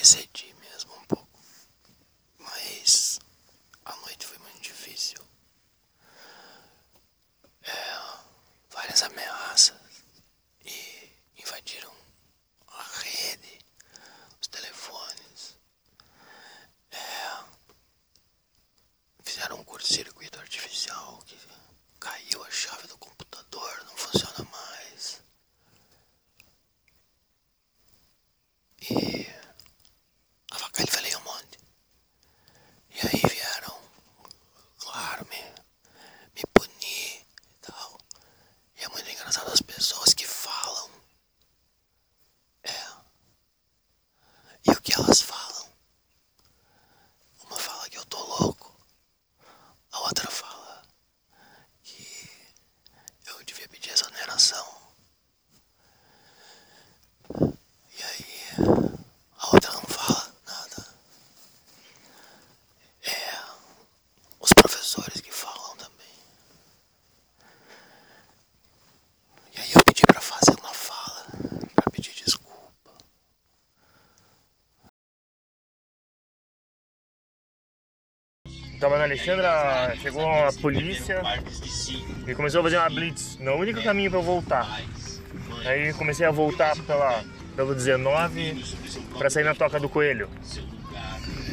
excedi mesmo um pouco. Mas a noite foi muito difícil. É, várias ameaças e invadiram a rede, os telefones. É, fizeram um curto-circuito artificial que caiu a chave do computador, não funciona mais. E Tava na Alexandra, chegou a polícia e começou a fazer uma blitz no único caminho pra eu voltar. Aí comecei a voltar pela, pelo 19 pra sair na Toca do Coelho.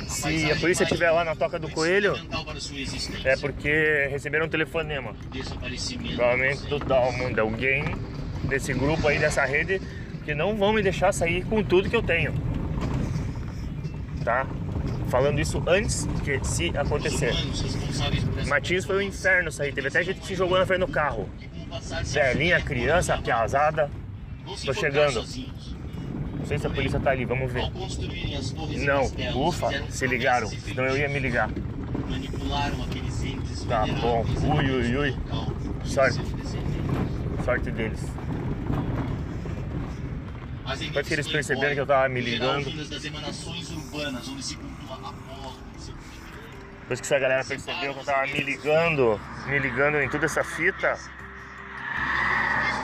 Se a polícia estiver lá na Toca do Coelho, é porque receberam um telefonema. Provavelmente do Dalmond, alguém desse grupo aí, dessa rede, que não vão me deixar sair com tudo que eu tenho. Tá? Falando isso antes que se acontecer. Martins foi um inferno isso aí. Teve até gente que se jogou na frente do carro. Velhinha, criança, piazada. Tô chegando. Não sei se a polícia tá ali, vamos ver. Não, ufa, se ligaram. Senão eu ia me ligar. Tá bom. Ui, ui, ui. Sorte. Sorte deles. Depois que eles perceberam que eu tava me ligando. Depois que essa galera percebeu que eu tava me ligando, me ligando em toda essa fita,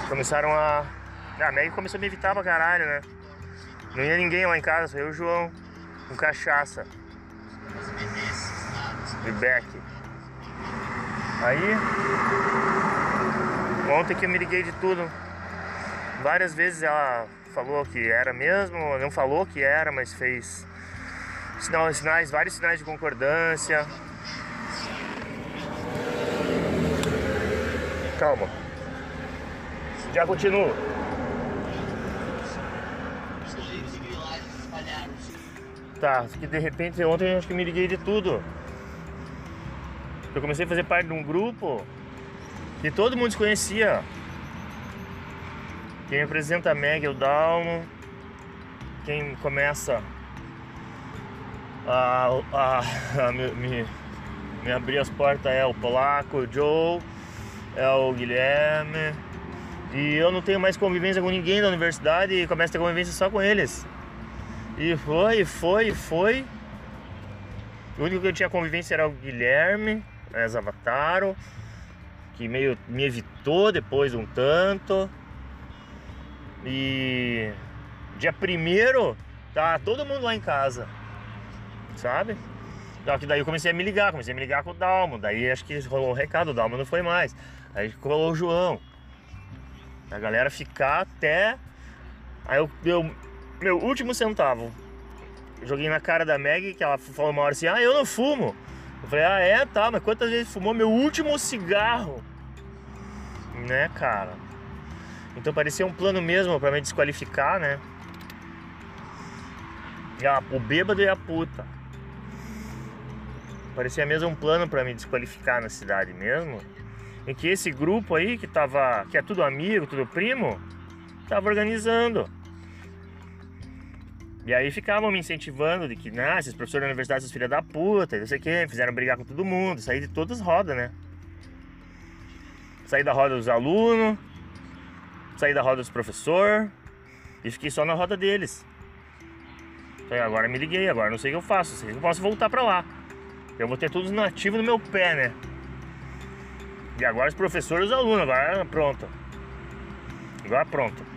começaram a. Ah, a Meg começou a me evitar pra caralho, né? Não ia ninguém lá em casa, só eu e o João, com cachaça. E Beck. Aí. Ontem que eu me liguei de tudo. Várias vezes ela falou que era mesmo, não falou que era, mas fez sinais, vários sinais de concordância. Calma. Já continuo. Tá, que de repente ontem eu acho que me liguei de tudo. Eu comecei a fazer parte de um grupo que todo mundo se conhecia. Quem apresenta a Meg é o Dalmo. Quem começa a, a, a me, me, me abrir as portas é o Polaco, o Joe, é o Guilherme. E eu não tenho mais convivência com ninguém da universidade e começo a ter convivência só com eles. E foi, foi, foi. O único que eu tinha convivência era o Guilherme, é, Zavataro, que meio me evitou depois um tanto. E dia primeiro tá todo mundo lá em casa, sabe? Só que daí eu comecei a me ligar, comecei a me ligar com o Dalmo. Daí acho que rolou um recado, o Dalmo não foi mais. Aí rolou o João. A galera ficar até. Aí eu, eu meu último centavo. Joguei na cara da Meg, que ela falou uma hora assim, ah, eu não fumo. Eu falei, ah é, tá, mas quantas vezes fumou meu último cigarro? Né, cara? Então parecia um plano mesmo para me desqualificar, né? O bêbado e a puta. Parecia mesmo um plano para me desqualificar na cidade mesmo. Em que esse grupo aí, que tava. que é tudo amigo, tudo primo, tava organizando. E aí ficavam me incentivando de que, nah, esses professores da universidade são filha da puta, não sei o que, fizeram brigar com todo mundo, saí de todas as rodas, né? Saí da roda dos alunos, saí da roda dos professores e fiquei só na roda deles. Então, agora me liguei, agora não sei o que eu faço, sei que eu posso voltar pra lá. Eu vou ter todos nativos no meu pé, né? E agora os professores e os alunos, agora pronto. Agora pronto.